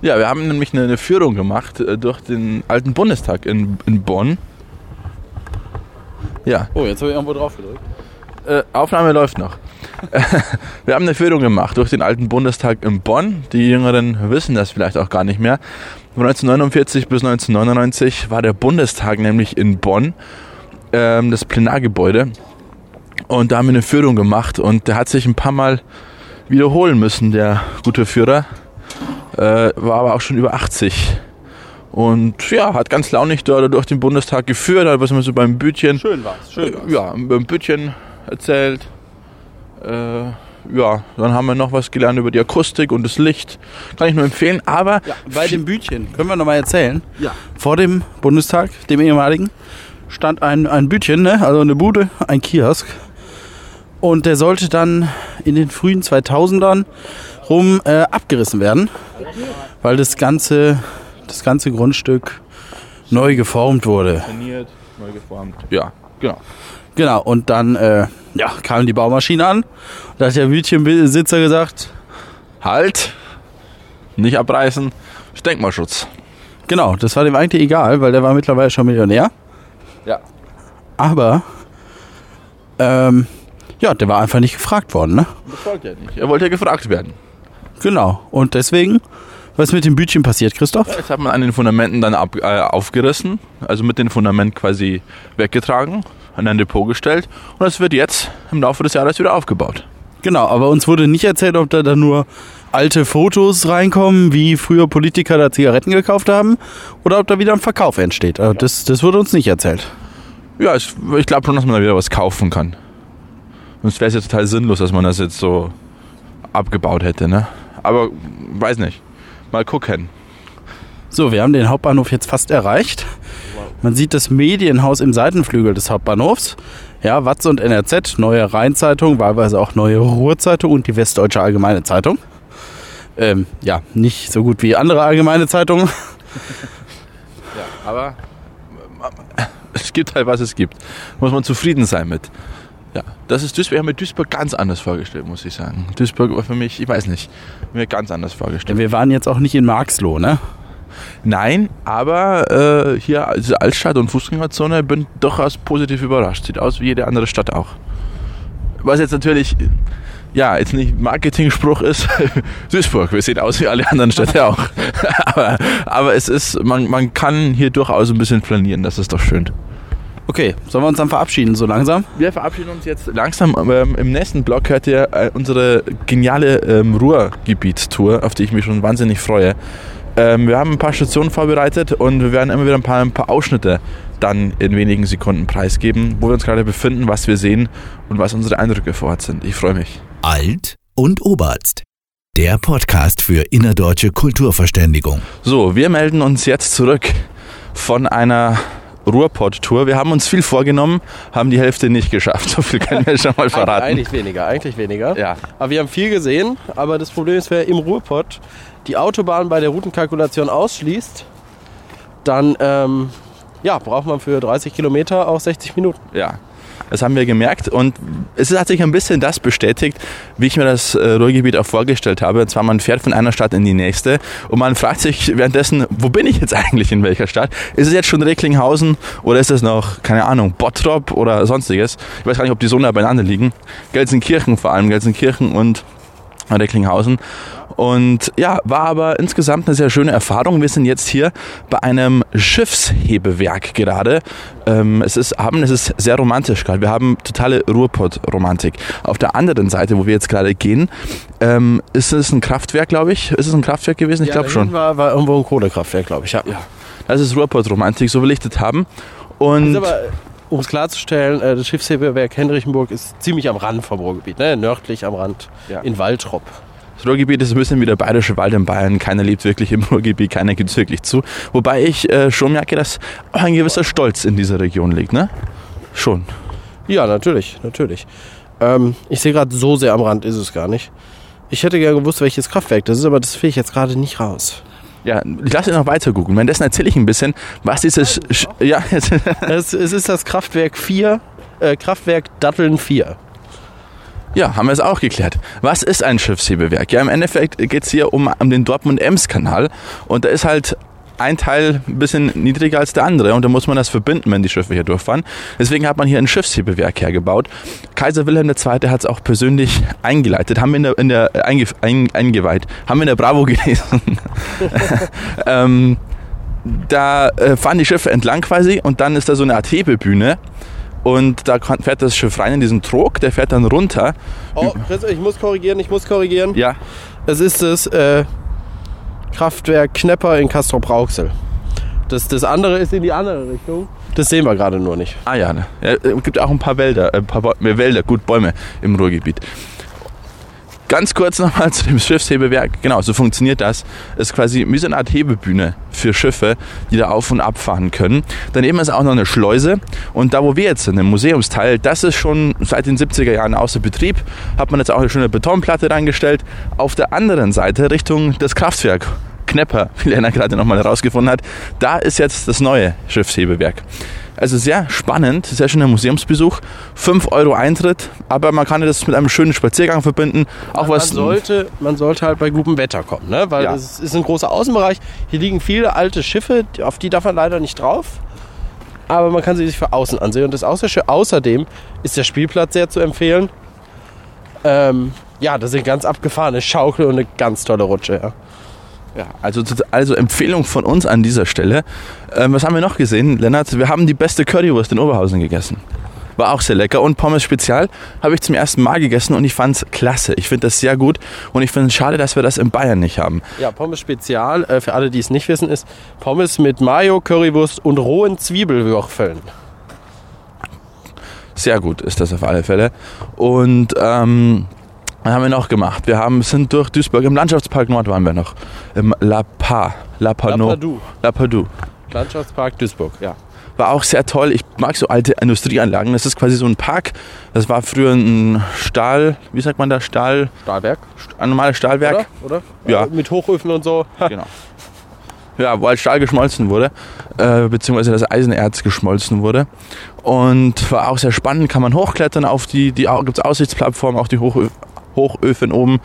Ja, wir haben nämlich eine, eine Führung gemacht äh, durch den alten Bundestag in, in Bonn. Ja, Oh, jetzt habe ich irgendwo drauf gedrückt. äh, Aufnahme läuft noch. wir haben eine Führung gemacht durch den alten Bundestag in Bonn. Die Jüngeren wissen das vielleicht auch gar nicht mehr. Von 1949 bis 1999 war der Bundestag nämlich in Bonn, ähm, das Plenargebäude. Und da haben wir eine Führung gemacht und der hat sich ein paar Mal wiederholen müssen, der gute Führer. Äh, war aber auch schon über 80. Und ja, hat ganz launig da durch den Bundestag geführt, hat was immer so beim Bütchen. Schön war's, schön war's. Ja, beim Bütchen erzählt. Äh, ja, dann haben wir noch was gelernt über die Akustik und das Licht. Kann ich nur empfehlen, aber Ja, bei dem Bütchen, können wir nochmal erzählen. Ja. Vor dem Bundestag, dem ehemaligen, stand ein, ein Bütchen, ne? also eine Bude, ein Kiosk. Und der sollte dann in den frühen 2000ern rum äh, abgerissen werden, weil das ganze, das ganze Grundstück neu geformt wurde. trainiert, neu geformt. Ja, genau. Genau, und dann äh, ja, kam die Baumaschine an. Da hat der Bütchenbesitzer gesagt, Halt! Nicht abreißen. Denkmalschutz. genau, das war dem eigentlich egal, weil der war mittlerweile schon Millionär. Ja. Aber ähm, ja, der war einfach nicht gefragt worden, ne? Das wollte er nicht. Er wollte ja gefragt werden. Genau. Und deswegen, was ist mit dem Bütchen passiert, Christoph? Jetzt hat man an den Fundamenten dann ab, äh, aufgerissen, also mit dem Fundament quasi weggetragen, an ein Depot gestellt und es wird jetzt im Laufe des Jahres wieder aufgebaut. Genau, aber uns wurde nicht erzählt, ob da dann nur alte Fotos reinkommen, wie früher Politiker da Zigaretten gekauft haben, oder ob da wieder ein Verkauf entsteht. Also das, das wurde uns nicht erzählt. Ja, ich, ich glaube schon, dass man da wieder was kaufen kann. Sonst wäre es ja total sinnlos, dass man das jetzt so abgebaut hätte, ne? Aber weiß nicht. Mal gucken. So, wir haben den Hauptbahnhof jetzt fast erreicht. Man sieht das Medienhaus im Seitenflügel des Hauptbahnhofs. Ja, Watz und NRZ, neue Rheinzeitung, wahlweise auch neue Ruhrzeitung und die Westdeutsche Allgemeine Zeitung. Ähm, ja, nicht so gut wie andere allgemeine Zeitungen. Ja, aber es gibt halt, was es gibt. Muss man zufrieden sein mit. Ja, das ist Duisburg. Ich habe mir Duisburg ganz anders vorgestellt, muss ich sagen. Duisburg war für mich, ich weiß nicht, mir ganz anders vorgestellt. Wir waren jetzt auch nicht in Marxloh, ne? Nein, aber äh, hier, diese Altstadt- und Fußgängerzone, bin durchaus positiv überrascht. Sieht aus wie jede andere Stadt auch. Was jetzt natürlich ja, jetzt nicht Marketing-Spruch ist, Duisburg, wir sehen aus wie alle anderen Städte auch. aber, aber es ist, man, man kann hier durchaus ein bisschen planieren, das ist doch schön. Okay, sollen wir uns dann verabschieden, so langsam? Wir verabschieden uns jetzt langsam. Ähm, Im nächsten Blog hört ihr äh, unsere geniale ähm, Ruhrgebietstour, auf die ich mich schon wahnsinnig freue. Ähm, wir haben ein paar Stationen vorbereitet und wir werden immer wieder ein paar, ein paar Ausschnitte dann in wenigen Sekunden preisgeben, wo wir uns gerade befinden, was wir sehen und was unsere Eindrücke vor Ort sind. Ich freue mich. Alt und Oberst. Der Podcast für innerdeutsche Kulturverständigung. So, wir melden uns jetzt zurück von einer Ruhrpott-Tour. Wir haben uns viel vorgenommen, haben die Hälfte nicht geschafft. So viel können wir schon mal verraten. Eigentlich weniger, eigentlich weniger. Ja. Aber wir haben viel gesehen. Aber das Problem ist, wer im Ruhrpott die Autobahn bei der Routenkalkulation ausschließt, dann ähm, ja, braucht man für 30 Kilometer auch 60 Minuten. Ja, das haben wir gemerkt und es hat sich ein bisschen das bestätigt, wie ich mir das äh, Ruhrgebiet auch vorgestellt habe. Und zwar man fährt von einer Stadt in die nächste und man fragt sich währenddessen, wo bin ich jetzt eigentlich in welcher Stadt? Ist es jetzt schon Recklinghausen oder ist es noch, keine Ahnung, Bottrop oder sonstiges? Ich weiß gar nicht, ob die so nah beieinander liegen. Gelsenkirchen vor allem, Gelsenkirchen und Recklinghausen. Und ja, war aber insgesamt eine sehr schöne Erfahrung. Wir sind jetzt hier bei einem Schiffshebewerk gerade. Ähm, es ist Abend, es ist sehr romantisch gerade. Wir haben totale Ruhrpott-Romantik. Auf der anderen Seite, wo wir jetzt gerade gehen, ähm, ist es ein Kraftwerk, glaube ich. Ist es ein Kraftwerk gewesen? Ich Ja, glaube schon. War, war irgendwo ein Kohlekraftwerk, glaube ich. Ja. Das ist Ruhrpott-Romantik, so will ich das haben. Und aber, um es klarzustellen, äh, das Schiffshebewerk Henrichenburg ist ziemlich am Rand vom Ruhrgebiet, ne? nördlich am Rand, Ja. in Waltrop. Das Ruhrgebiet ist ein bisschen wie der bayerische Wald in Bayern. Keiner lebt wirklich im Ruhrgebiet, keiner gibt es wirklich zu. Wobei ich äh, schon merke, dass auch ein gewisser Stolz in dieser Region liegt, ne? Schon. Ja, natürlich, natürlich. Ähm, ich sehe gerade, so sehr am Rand ist es gar nicht. Ich hätte gerne gewusst, welches Kraftwerk das ist, aber das finde ich jetzt gerade nicht raus. Ja, ich lasse noch weiter googeln. Währenddessen erzähle ich ein bisschen, was dieses. Sch ja, es, es ist das Kraftwerk 4, äh, Kraftwerk Datteln 4. ja, haben wir es auch geklärt. Was ist ein Schiffshebewerk? Ja, im Endeffekt geht es hier um, um den Dortmund-Ems-Kanal. Und da ist halt ein Teil ein bisschen niedriger als der andere und da muss man das verbinden, wenn die Schiffe hier durchfahren. Deswegen hat man hier ein Schiffshebewerk hergebaut. Kaiser Wilhelm II. hat es auch persönlich eingeleitet, haben wir in der, in der einge, ein, eingeweiht, haben wir in der Bravo gelesen. ähm, da äh, fahren die Schiffe entlang quasi und dann ist da so eine Art Hebebühne und da fährt das Schiff rein in diesen Trog, der fährt dann runter. Oh, Chris, ich muss korrigieren, ich muss korrigieren. Ja, Es ist das äh, Kraftwerk Knepper in Castrop-Rauxel. Das, das andere ist in die andere Richtung. Das sehen wir gerade nur nicht. Ah ja, ne. ja, es gibt auch ein paar Wälder, äh, ein paar Bäu- äh, Wälder, gut Bäume im Ruhrgebiet. Ganz kurz nochmal zu dem Schiffshebewerk. Genau, so funktioniert das. Es ist quasi wie so eine Art Hebebühne für Schiffe, die da auf und ab fahren können. Daneben ist auch noch eine Schleuse. Und da, wo wir jetzt sind, im Museumsteil, das ist schon seit den 70er Jahren außer Betrieb. Hat man jetzt auch eine schöne Betonplatte reingestellt. Auf der anderen Seite, Richtung das Kraftwerk, Knepper, wie Lena gerade nochmal herausgefunden hat, da ist jetzt das neue Schiffshebewerk. Also sehr spannend, sehr schöner Museumsbesuch. 5 Euro Eintritt, aber man kann das mit einem schönen Spaziergang verbinden. Auch Man was. sollte, man sollte halt bei gutem Wetter kommen, ne? weil Ja. es ist ein großer Außenbereich. Hier liegen viele alte Schiffe, auf die darf man leider nicht drauf. Aber man kann sie sich für außen ansehen. Und das Außerschö- außerdem ist der Spielplatz sehr zu empfehlen. Ähm, ja, das sind ganz abgefahrene Schaukel und eine ganz tolle Rutsche. Ja. Ja, also, also Empfehlung von uns an dieser Stelle. Ähm, was haben wir noch gesehen, Lennart? Wir haben die beste Currywurst in Oberhausen gegessen. War auch sehr lecker. Und Pommes Spezial habe ich zum ersten Mal gegessen und ich fand es klasse. Ich finde das sehr gut und ich finde es schade, dass wir das in Bayern nicht haben. Ja, Pommes Spezial, äh, für alle, die es nicht wissen, ist Pommes mit Mayo, Currywurst und rohen Zwiebelwürfeln. Sehr gut ist das auf alle Fälle. Und ähm, was haben wir noch gemacht? Wir haben, sind durch Duisburg im Landschaftspark Nord waren wir noch. Im La Pa, La Pano, La Padou. Landschaftspark Duisburg. Ja. War auch sehr toll. Ich mag so alte Industrieanlagen. Das ist quasi so ein Park. Das war früher ein Stahl, wie sagt man da, Stahl, Stahlwerk, ein normales Stahlwerk. oder? oder? Ja. Äh, Mit Hochöfen und so. Genau. Ja, wo halt Stahl geschmolzen wurde, äh, beziehungsweise das Eisenerz geschmolzen wurde. Und war auch sehr spannend, kann man hochklettern auf die, die gibt es Aussichtsplattform, auch die Hochö Hochöfen oben.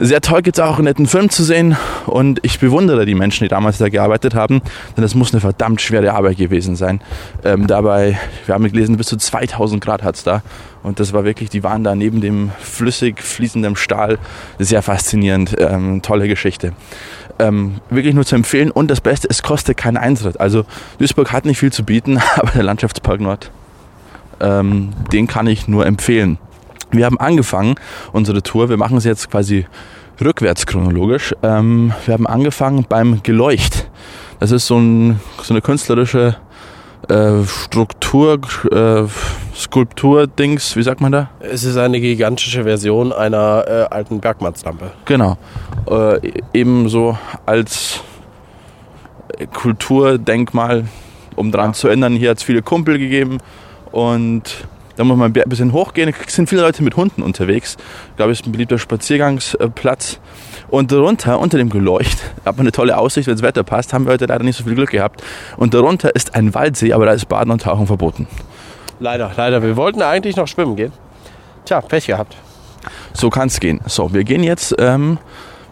Sehr toll gibt es auch einen netten Film zu sehen und ich bewundere die Menschen, die damals da gearbeitet haben, denn das muss eine verdammt schwere Arbeit gewesen sein. Ähm, dabei, wir haben gelesen, bis zu 2000 Grad hat es da und das war wirklich, die waren da neben dem flüssig fließenden Stahl, sehr faszinierend, ähm, tolle Geschichte. Ähm, wirklich nur zu empfehlen und das Beste, es kostet keinen Eintritt. Also Duisburg hat nicht viel zu bieten, aber der Landschaftspark Nord, ähm, den kann ich nur empfehlen. Wir haben angefangen, unsere Tour, wir machen es jetzt quasi rückwärts chronologisch. Ähm, wir haben angefangen beim Geleucht. Das ist so, ein, so eine künstlerische äh, Struktur, äh, Skulptur-Dings, wie sagt man da? Es ist eine gigantische Version einer äh, alten Bergmannslampe. Genau. Äh, ebenso als Kulturdenkmal, um daran zu ändern. Hier hat es viele Kumpel gegeben und da muss man ein bisschen hochgehen. Es sind viele Leute mit Hunden unterwegs. Ich glaube, es ist ein beliebter Spaziergangsplatz. Und darunter, unter dem Geleucht, hat man eine tolle Aussicht, wenn das Wetter passt, haben wir heute leider nicht so viel Glück gehabt. Und darunter ist ein Waldsee, aber da ist Baden und Tauchen verboten. Leider, leider. Wir wollten eigentlich noch schwimmen gehen. Tja, Pech gehabt. So kann es gehen. So, wir gehen jetzt, ähm,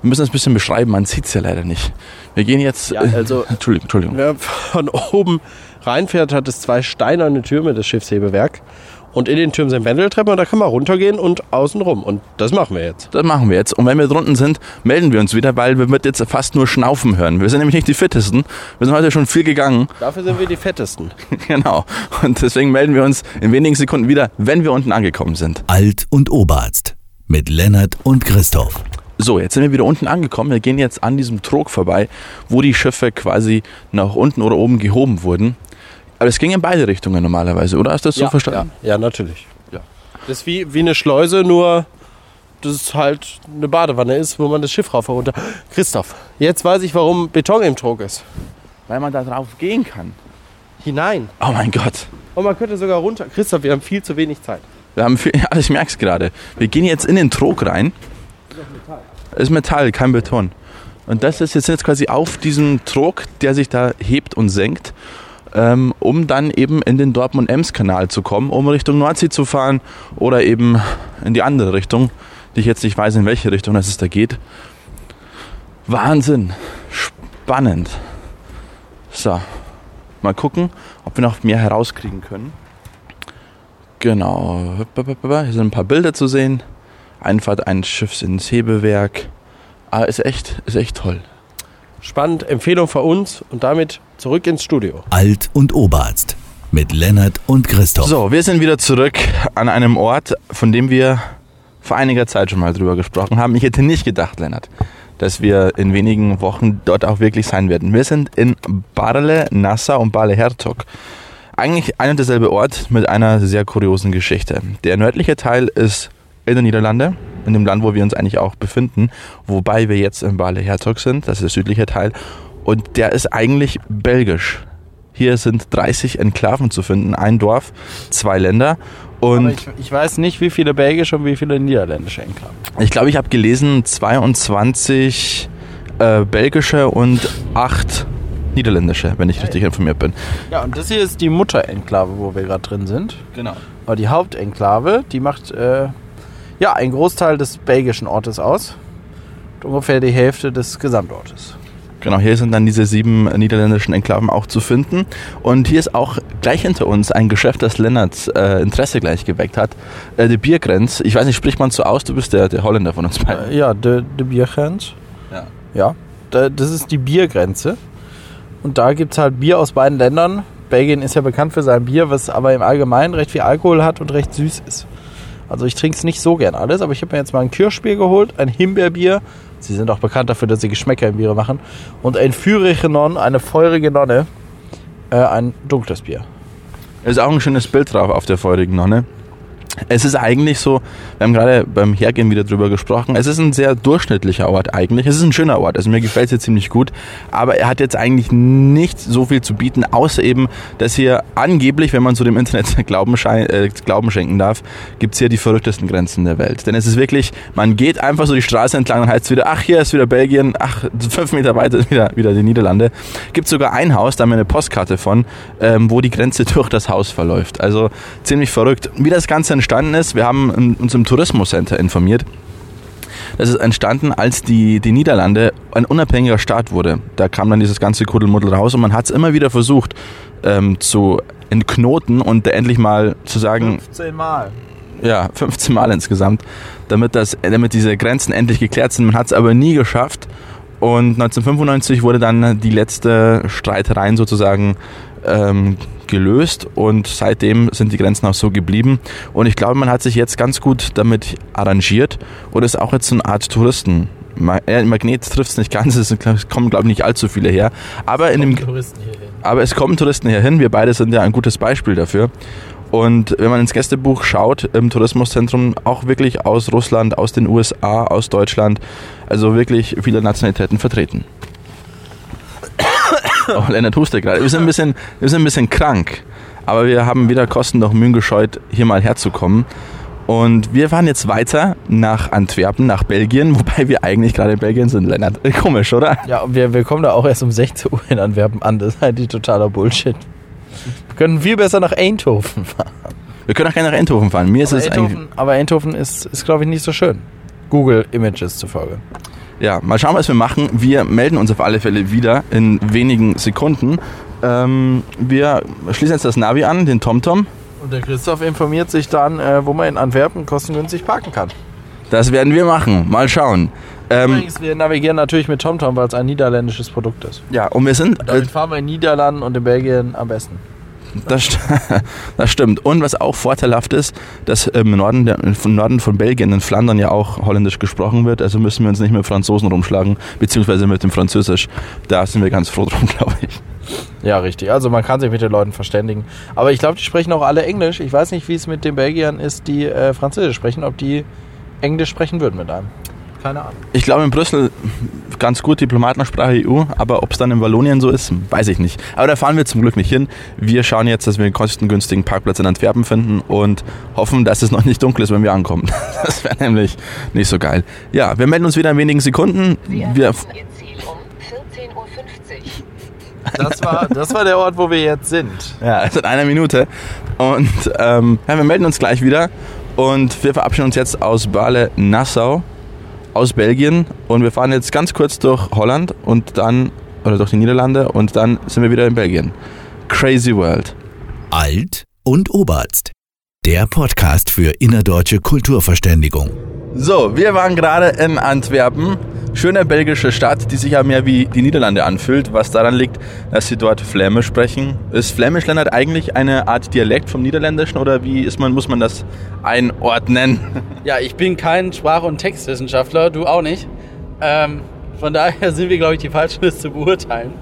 wir müssen das ein bisschen beschreiben, man sieht es ja leider nicht. Wir gehen jetzt, Ja, also- äh, Entschuldigung, Entschuldigung. Wer von oben reinfährt, hat es zwei steinerne Türme, das Schiffshebewerk. Und in den Türmen sind Wendeltreppen und da kann man runtergehen und außen rum. Und das machen wir jetzt. Das machen wir jetzt. Und wenn wir drunten sind, melden wir uns wieder, weil wir wird jetzt fast nur Schnaufen hören. Wir sind nämlich nicht die fittesten. Wir sind heute schon viel gegangen. Dafür sind wir die fettesten. genau. Und deswegen melden wir uns in wenigen Sekunden wieder, wenn wir unten angekommen sind. Alt- und Oberarzt mit Lennart und Christoph. So, jetzt sind wir wieder unten angekommen. Wir gehen jetzt an diesem Trog vorbei, wo die Schiffe quasi nach unten oder oben gehoben wurden. Aber es ging in beide Richtungen normalerweise, oder? Hast du das so verstanden? Ja, ja natürlich. Ja. Das ist wie, wie eine Schleuse, nur dass es halt eine Badewanne ist, wo man das Schiff rauf und runter. Christoph, jetzt weiß ich, warum Beton im Trog ist. Weil man da drauf gehen kann. Hinein. Oh mein Gott. Und man könnte sogar runter. Christoph, wir haben viel zu wenig Zeit. Wir haben viel, ja, ich merke es gerade. Wir gehen jetzt in den Trog rein. Das ist Metall, kein Beton. Und das ist jetzt, jetzt quasi auf diesem Trog, der sich da hebt und senkt, ähm, um dann eben in den Dortmund-Ems-Kanal zu kommen, um Richtung Nordsee zu fahren oder eben in die andere Richtung, die ich jetzt nicht weiß, in welche Richtung das es da geht. Wahnsinn. Spannend. So, mal gucken, ob wir noch mehr herauskriegen können. Genau. Hier sind ein paar Bilder zu sehen. Einfahrt eines Schiffs ins Hebewerk. Ah, ist echt, ist echt toll. Spannend, Empfehlung von uns und damit zurück ins Studio. Alt- und Oberarzt mit Lennart und Christoph. So, wir sind wieder zurück an einem Ort, von dem wir vor einiger Zeit schon mal drüber gesprochen haben. Ich hätte nicht gedacht, Lennart, dass wir in wenigen Wochen dort auch wirklich sein werden. Wir sind in Barle, Nassau und Barle Herzog. Eigentlich ein und derselbe Ort mit einer sehr kuriosen Geschichte. Der nördliche Teil ist in den Niederlande, in dem Land, wo wir uns eigentlich auch befinden, wobei wir jetzt in Barle Herzog sind, das ist der südliche Teil, und der ist eigentlich belgisch. Hier sind 30 Enklaven zu finden, ein Dorf, zwei Länder. Und ich, ich weiß nicht, wie viele belgische und wie viele niederländische Enklaven. ich glaube, ich habe gelesen 22 äh, belgische und 8 niederländische, wenn ich richtig informiert bin. Ja, und das hier ist die Mutterenklave, wo wir gerade drin sind. Genau. Aber die Hauptenklave, die macht äh, ja einen Großteil des belgischen Ortes aus. Ungefähr die Hälfte des Gesamtortes. Genau, hier sind dann diese sieben niederländischen Enklaven auch zu finden. Und hier ist auch gleich hinter uns ein Geschäft, das Lennarts äh, Interesse gleich geweckt hat. Äh, die Biergrenz. Ich weiß nicht, spricht man so aus? Du bist der, der Holländer von uns beiden. Äh, ja, de, de Biergrenze. Ja. Ja, da, das ist die Biergrenze. Und da gibt es halt Bier aus beiden Ländern. Belgien ist ja bekannt für sein Bier, was aber im Allgemeinen recht viel Alkohol hat und recht süß ist. Also ich trinke es nicht so gern alles, aber ich habe mir jetzt mal ein Kirschbier geholt, ein Himbeerbier. Sie sind auch bekannt dafür, dass sie Geschmäcker im Bier machen. Und ein Fürige Non, eine feurige Nonne, äh, ein dunkles Bier. Ist auch ein schönes Bild drauf auf der feurigen Nonne. Es ist eigentlich so, wir haben gerade beim Hergehen wieder drüber gesprochen, es ist ein sehr durchschnittlicher Ort eigentlich. Es ist ein schöner Ort, also mir gefällt es hier ziemlich gut, aber er hat jetzt eigentlich nicht so viel zu bieten, außer eben, dass hier angeblich, wenn man so dem Internet Glauben, äh, Glauben schenken darf, gibt es hier die verrücktesten Grenzen der Welt. Denn es ist wirklich, man geht einfach so die Straße entlang und heißt wieder, ach, hier ist wieder Belgien, ach, fünf Meter weiter ist wieder, wieder die Niederlande. Gibt sogar ein Haus, da haben wir eine Postkarte von, ähm, wo die Grenze durch das Haus verläuft. Also ziemlich verrückt. Wie das Ganze entstanden ist, wir haben uns im Tourismuscenter informiert. Das ist entstanden, als die, die Niederlande ein unabhängiger Staat wurde. Da kam dann dieses ganze Kuddelmuddel raus und man hat es immer wieder versucht ähm, zu entknoten und endlich mal zu sagen, 15 Mal. ja, 15 Mal insgesamt, damit, das, damit diese Grenzen endlich geklärt sind. Man hat es aber nie geschafft. Und 1995 wurde dann die letzte Streitereien sozusagen ähm, gelöst und seitdem sind die Grenzen auch so geblieben. Und ich glaube, man hat sich jetzt ganz gut damit arrangiert und ist auch jetzt so eine Art Touristen. Äh, Magnet trifft es nicht ganz, es kommen glaube ich nicht allzu viele her. Aber, in dem, aber es kommen Touristen hierhin, wir beide sind ja ein gutes Beispiel dafür. Und wenn man ins Gästebuch schaut, im Tourismuszentrum auch wirklich aus Russland, aus den USA, aus Deutschland, also wirklich viele Nationalitäten vertreten. Oh, Lennart hustet gerade. Wir sind, ein bisschen, wir sind ein bisschen krank, aber wir haben weder Kosten noch Mühen gescheut, hier mal herzukommen. Und wir fahren jetzt weiter nach Antwerpen, nach Belgien, wobei wir eigentlich gerade in Belgien sind, Lennart. Komisch, oder? Ja, wir, wir kommen da auch erst um 16 Uhr in Antwerpen an. Das ist eigentlich totaler Bullshit. Wir können viel besser nach Eindhoven fahren. Wir können auch gerne nach Eindhoven fahren. Mir ist Aber es eigentlich. Eindhoven, aber Eindhoven ist, ist glaube ich, nicht so schön. Google Images zufolge. Ja, mal schauen, was wir machen. Wir melden uns auf alle Fälle wieder in wenigen Sekunden. Ähm, wir schließen jetzt das Navi an, den TomTom. Und der Christoph informiert sich dann, äh, wo man in Antwerpen kostengünstig parken kann. Das werden wir machen. Mal schauen. Ähm, Übrigens, wir navigieren natürlich mit TomTom, weil es ein niederländisches Produkt ist. ja, und wir sind. Äh, Damit fahren wir in Niederlanden und in Belgien am besten. Das, st- das stimmt. Und was auch vorteilhaft ist, dass im Norden, der, im Norden von Belgien, in Flandern ja auch holländisch gesprochen wird. Also müssen wir uns nicht mit Franzosen rumschlagen, beziehungsweise mit dem Französisch. Da sind wir ganz froh drum, glaube ich. Ja, richtig. Also man kann sich mit den Leuten verständigen. Aber ich glaube, die sprechen auch alle Englisch. Ich weiß nicht, wie es mit den Belgiern ist, die äh, Französisch sprechen, ob die Englisch sprechen würden mit einem. Keine Ahnung. Ich glaube in Brüssel ganz gut Diplomatensprache EU, aber ob es dann in Wallonien so ist, weiß ich nicht. Aber da fahren wir zum Glück nicht hin. Wir schauen jetzt, dass wir einen kostengünstigen Parkplatz in Antwerpen finden und hoffen, dass es noch nicht dunkel ist, wenn wir ankommen. Das wäre nämlich nicht so geil. Ja, wir melden uns wieder in wenigen Sekunden. Wir, erreichen Ihr Ziel um 14.50 Uhr. Das war, das war der Ort, wo wir jetzt sind. ja, es ist in einer Minute. Und ähm, ja, wir melden uns gleich wieder und wir verabschieden uns jetzt aus Bale-Nassau, aus Belgien und wir fahren jetzt ganz kurz durch Holland und dann, oder durch die Niederlande und dann sind wir wieder in Belgien. Crazy World. Alt und Oberst. Der Podcast für innerdeutsche Kulturverständigung. So, wir waren gerade in Antwerpen. Schöne belgische Stadt, die sich ja mehr wie die Niederlande anfühlt, was daran liegt, dass sie dort Flämisch sprechen. Ist Flämisch, Lennart, eigentlich eine Art Dialekt vom Niederländischen oder wie ist man, muss man das einordnen? Ja, ich bin kein Sprach- und Textwissenschaftler, du auch nicht. Ähm, von daher sind wir, glaube ich, die Falschen, das zu beurteilen.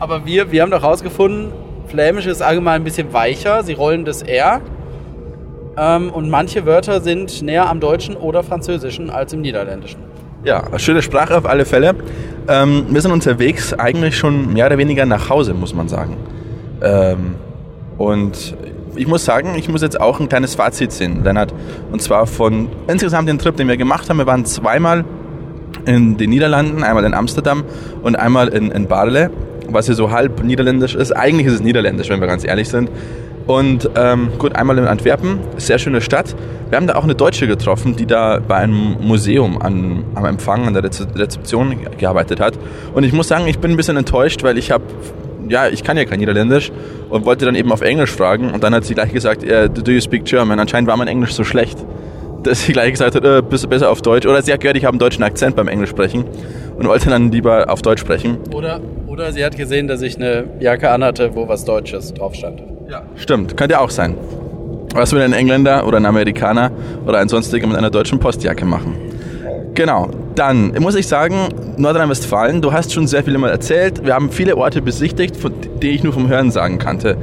Aber wir, wir haben doch rausgefunden, Flämisch ist allgemein ein bisschen weicher, sie rollen das R. Ähm, und manche Wörter sind näher am Deutschen oder Französischen als im Niederländischen. Ja, schöne Sprache auf alle Fälle. Ähm, wir sind unterwegs eigentlich schon mehr oder weniger nach Hause, muss man sagen. Ähm, und ich muss sagen, ich muss jetzt auch ein kleines Fazit ziehen, Lennart. Und zwar von insgesamt den Trip, den wir gemacht haben. Wir waren zweimal in den Niederlanden, einmal in Amsterdam und einmal in, in Barle, was hier so halb niederländisch ist. Eigentlich ist es niederländisch, wenn wir ganz ehrlich sind. Und ähm, gut, einmal in Antwerpen, sehr schöne Stadt. Wir haben da auch eine Deutsche getroffen, die da bei einem Museum an, am Empfang, an der Reze- Rezeption gearbeitet hat. Und ich muss sagen, ich bin ein bisschen enttäuscht, weil ich habe, ja, ich kann ja kein Niederländisch und wollte dann eben auf Englisch fragen. Und dann hat sie gleich gesagt, äh, do you speak German? Anscheinend war mein Englisch so schlecht, dass sie gleich gesagt hat, äh, bist du besser auf Deutsch. Oder sie hat gehört, ich habe einen deutschen Akzent beim Englisch sprechen und wollte dann lieber auf Deutsch sprechen. Oder, oder sie hat gesehen, dass ich eine Jacke anhatte, wo was Deutsches drauf stand. Stimmt, könnte auch sein. Was will ein Engländer oder ein Amerikaner oder ein sonstiger mit einer deutschen Postjacke machen? Genau, dann muss ich sagen, Nordrhein-Westfalen, du hast schon sehr viel immer erzählt. Wir haben viele Orte besichtigt, von- die ich nur vom Hören sagen kannte.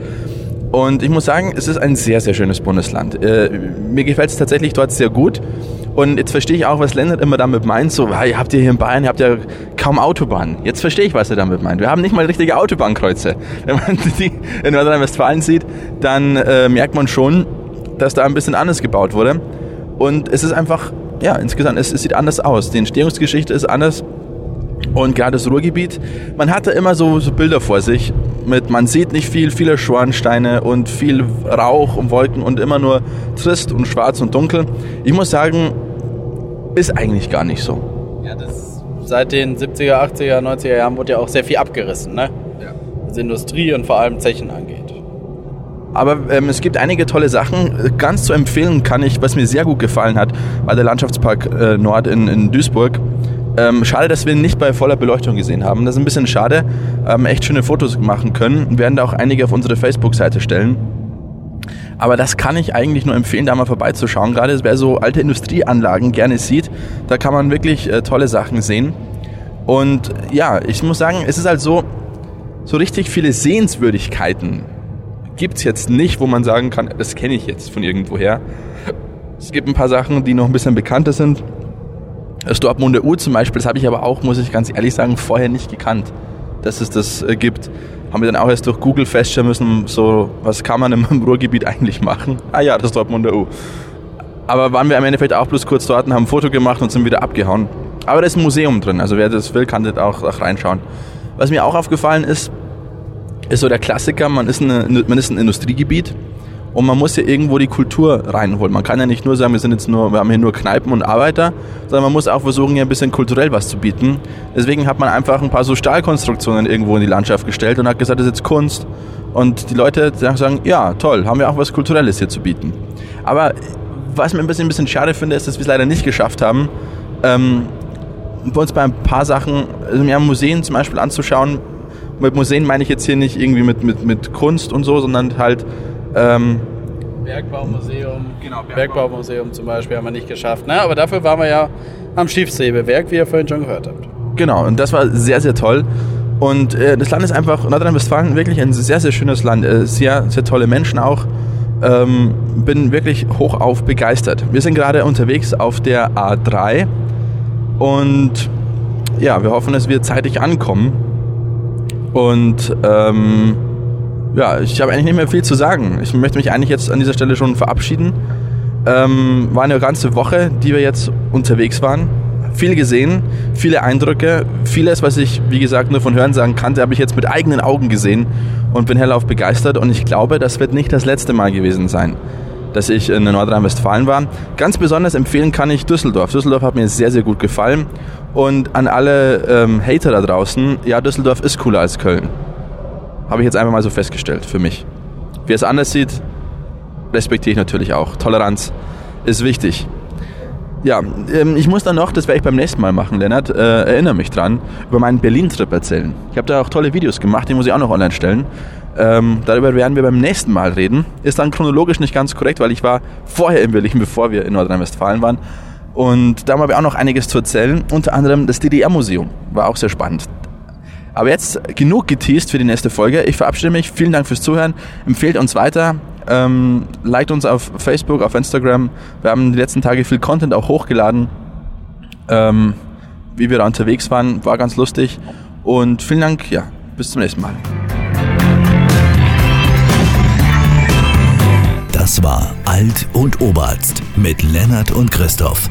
Und ich muss sagen, es ist ein sehr, sehr schönes Bundesland. Äh, mir gefällt es tatsächlich dort sehr gut. Und jetzt verstehe ich auch, was Lennart immer damit meint. So, hey, habt ihr hier in Bayern, ihr habt ja kaum Autobahnen. Jetzt verstehe ich, was er damit meint. Wir haben nicht mal richtige Autobahnkreuze. Wenn man die in Nordrhein-Westfalen sieht, dann äh, merkt man schon, dass da ein bisschen anders gebaut wurde. Und es ist einfach, ja, insgesamt, es, es sieht anders aus. Die Entstehungsgeschichte ist anders. Und gerade das Ruhrgebiet, man hatte immer so, so Bilder vor sich mit, man sieht nicht viel, viele Schornsteine und viel Rauch und Wolken und immer nur trist und schwarz und dunkel. Ich muss sagen, ist eigentlich gar nicht so. Ja, das seit den 70er, 80er, 90er Jahren wurde ja auch sehr viel abgerissen, ne? Ja. Was Industrie und vor allem Zechen angeht. Aber ähm, es gibt einige tolle Sachen. Ganz zu empfehlen kann ich, was mir sehr gut gefallen hat, war der Landschaftspark äh, Nord in, in Duisburg. Ähm, schade, dass wir ihn nicht bei voller Beleuchtung gesehen haben. Das ist ein bisschen schade. Ähm, echt schöne Fotos machen können. Wir werden da auch einige auf unsere Facebook-Seite stellen. Aber das kann ich eigentlich nur empfehlen, da mal vorbeizuschauen. Gerade wer so alte Industrieanlagen gerne sieht, da kann man wirklich äh, tolle Sachen sehen. Und ja, ich muss sagen, es ist halt so, so richtig viele Sehenswürdigkeiten gibt es jetzt nicht, wo man sagen kann, das kenne ich jetzt von irgendwoher. Es gibt ein paar Sachen, die noch ein bisschen bekannter sind. Das Dortmunder U zum Beispiel, das habe ich aber auch, muss ich ganz ehrlich sagen, vorher nicht gekannt, dass es das äh, gibt. Haben wir dann auch erst durch Google feststellen müssen, so, was kann man im Ruhrgebiet eigentlich machen? Ah ja, das Dortmunder U. Aber waren wir im Endeffekt auch bloß kurz dort und haben ein Foto gemacht und sind wieder abgehauen. Aber da ist ein Museum drin, also wer das will, kann da auch, auch reinschauen. Was mir auch aufgefallen ist, ist so der Klassiker, man ist, eine, man ist ein Industriegebiet und man muss ja irgendwo die Kultur reinholen. Man kann ja nicht nur sagen, wir sind jetzt nur, wir haben hier nur Kneipen und Arbeiter, sondern man muss auch versuchen, hier ein bisschen kulturell was zu bieten. Deswegen hat man einfach ein paar so Stahlkonstruktionen irgendwo in die Landschaft gestellt und hat gesagt, das ist jetzt Kunst. Und die Leute sagen, ja, toll, haben wir auch was Kulturelles hier zu bieten. Aber was mir ein bisschen, ein bisschen schade finde, ist, dass wir es leider nicht geschafft haben, ähm, bei uns bei ein paar Sachen, also mir Museen zum Beispiel anzuschauen. Mit Museen meine ich jetzt hier nicht irgendwie mit, mit, mit Kunst und so, sondern halt ähm, Bergbaumuseum, Genau, Bergbau. Bergbaumuseum zum Beispiel haben wir nicht geschafft. Ne? Aber dafür waren wir ja am Stiefsäbewerk, wie ihr vorhin schon gehört habt. Genau, und das war sehr, sehr toll. Und äh, das Land ist einfach, Nordrhein-Westfalen, wirklich ein sehr, sehr schönes Land. Äh, sehr, sehr tolle Menschen auch. Ähm, bin wirklich hochauf begeistert. Wir sind gerade unterwegs auf der A3 und ja, wir hoffen, dass wir zeitig ankommen. Und ähm, ja, ich habe eigentlich nicht mehr viel zu sagen. Ich möchte mich eigentlich jetzt an dieser Stelle schon verabschieden. Ähm, war eine ganze Woche, die wir jetzt unterwegs waren. Viel gesehen, viele Eindrücke, vieles, was ich, wie gesagt, nur von Hörensagen kannte, habe ich jetzt mit eigenen Augen gesehen und bin hellauf begeistert. Und ich glaube, das wird nicht das letzte Mal gewesen sein, dass ich in Nordrhein-Westfalen war. Ganz besonders empfehlen kann ich Düsseldorf. Düsseldorf hat mir sehr, sehr gut gefallen. Und an alle ähm, Hater da draußen, ja, Düsseldorf ist cooler als Köln. Habe ich jetzt einfach mal so festgestellt für mich. Wer es anders sieht, respektiere ich natürlich auch. Toleranz ist wichtig. Ja, ähm, ich muss dann noch, das werde ich beim nächsten Mal machen, Lennart, äh, erinnere mich dran, über meinen Berlin-Trip erzählen. Ich habe da auch tolle Videos gemacht, die muss ich auch noch online stellen. Ähm, darüber werden wir beim nächsten Mal reden. Ist dann chronologisch nicht ganz korrekt, weil ich war vorher in Berlin, bevor wir in Nordrhein-Westfalen waren. Und da haben wir auch noch einiges zu erzählen. Unter anderem das DDR-Museum. War auch sehr spannend. Aber jetzt genug geteased für die nächste Folge. Ich verabschiede mich. Vielen Dank fürs Zuhören. Empfehlt uns weiter. Ähm, liked uns auf Facebook, auf Instagram. Wir haben die letzten Tage viel Content auch hochgeladen. Ähm, wie wir da unterwegs waren, war ganz lustig. Und vielen Dank. Ja, bis zum nächsten Mal. Das war Alt und Oberarzt mit Lennart und Christoph.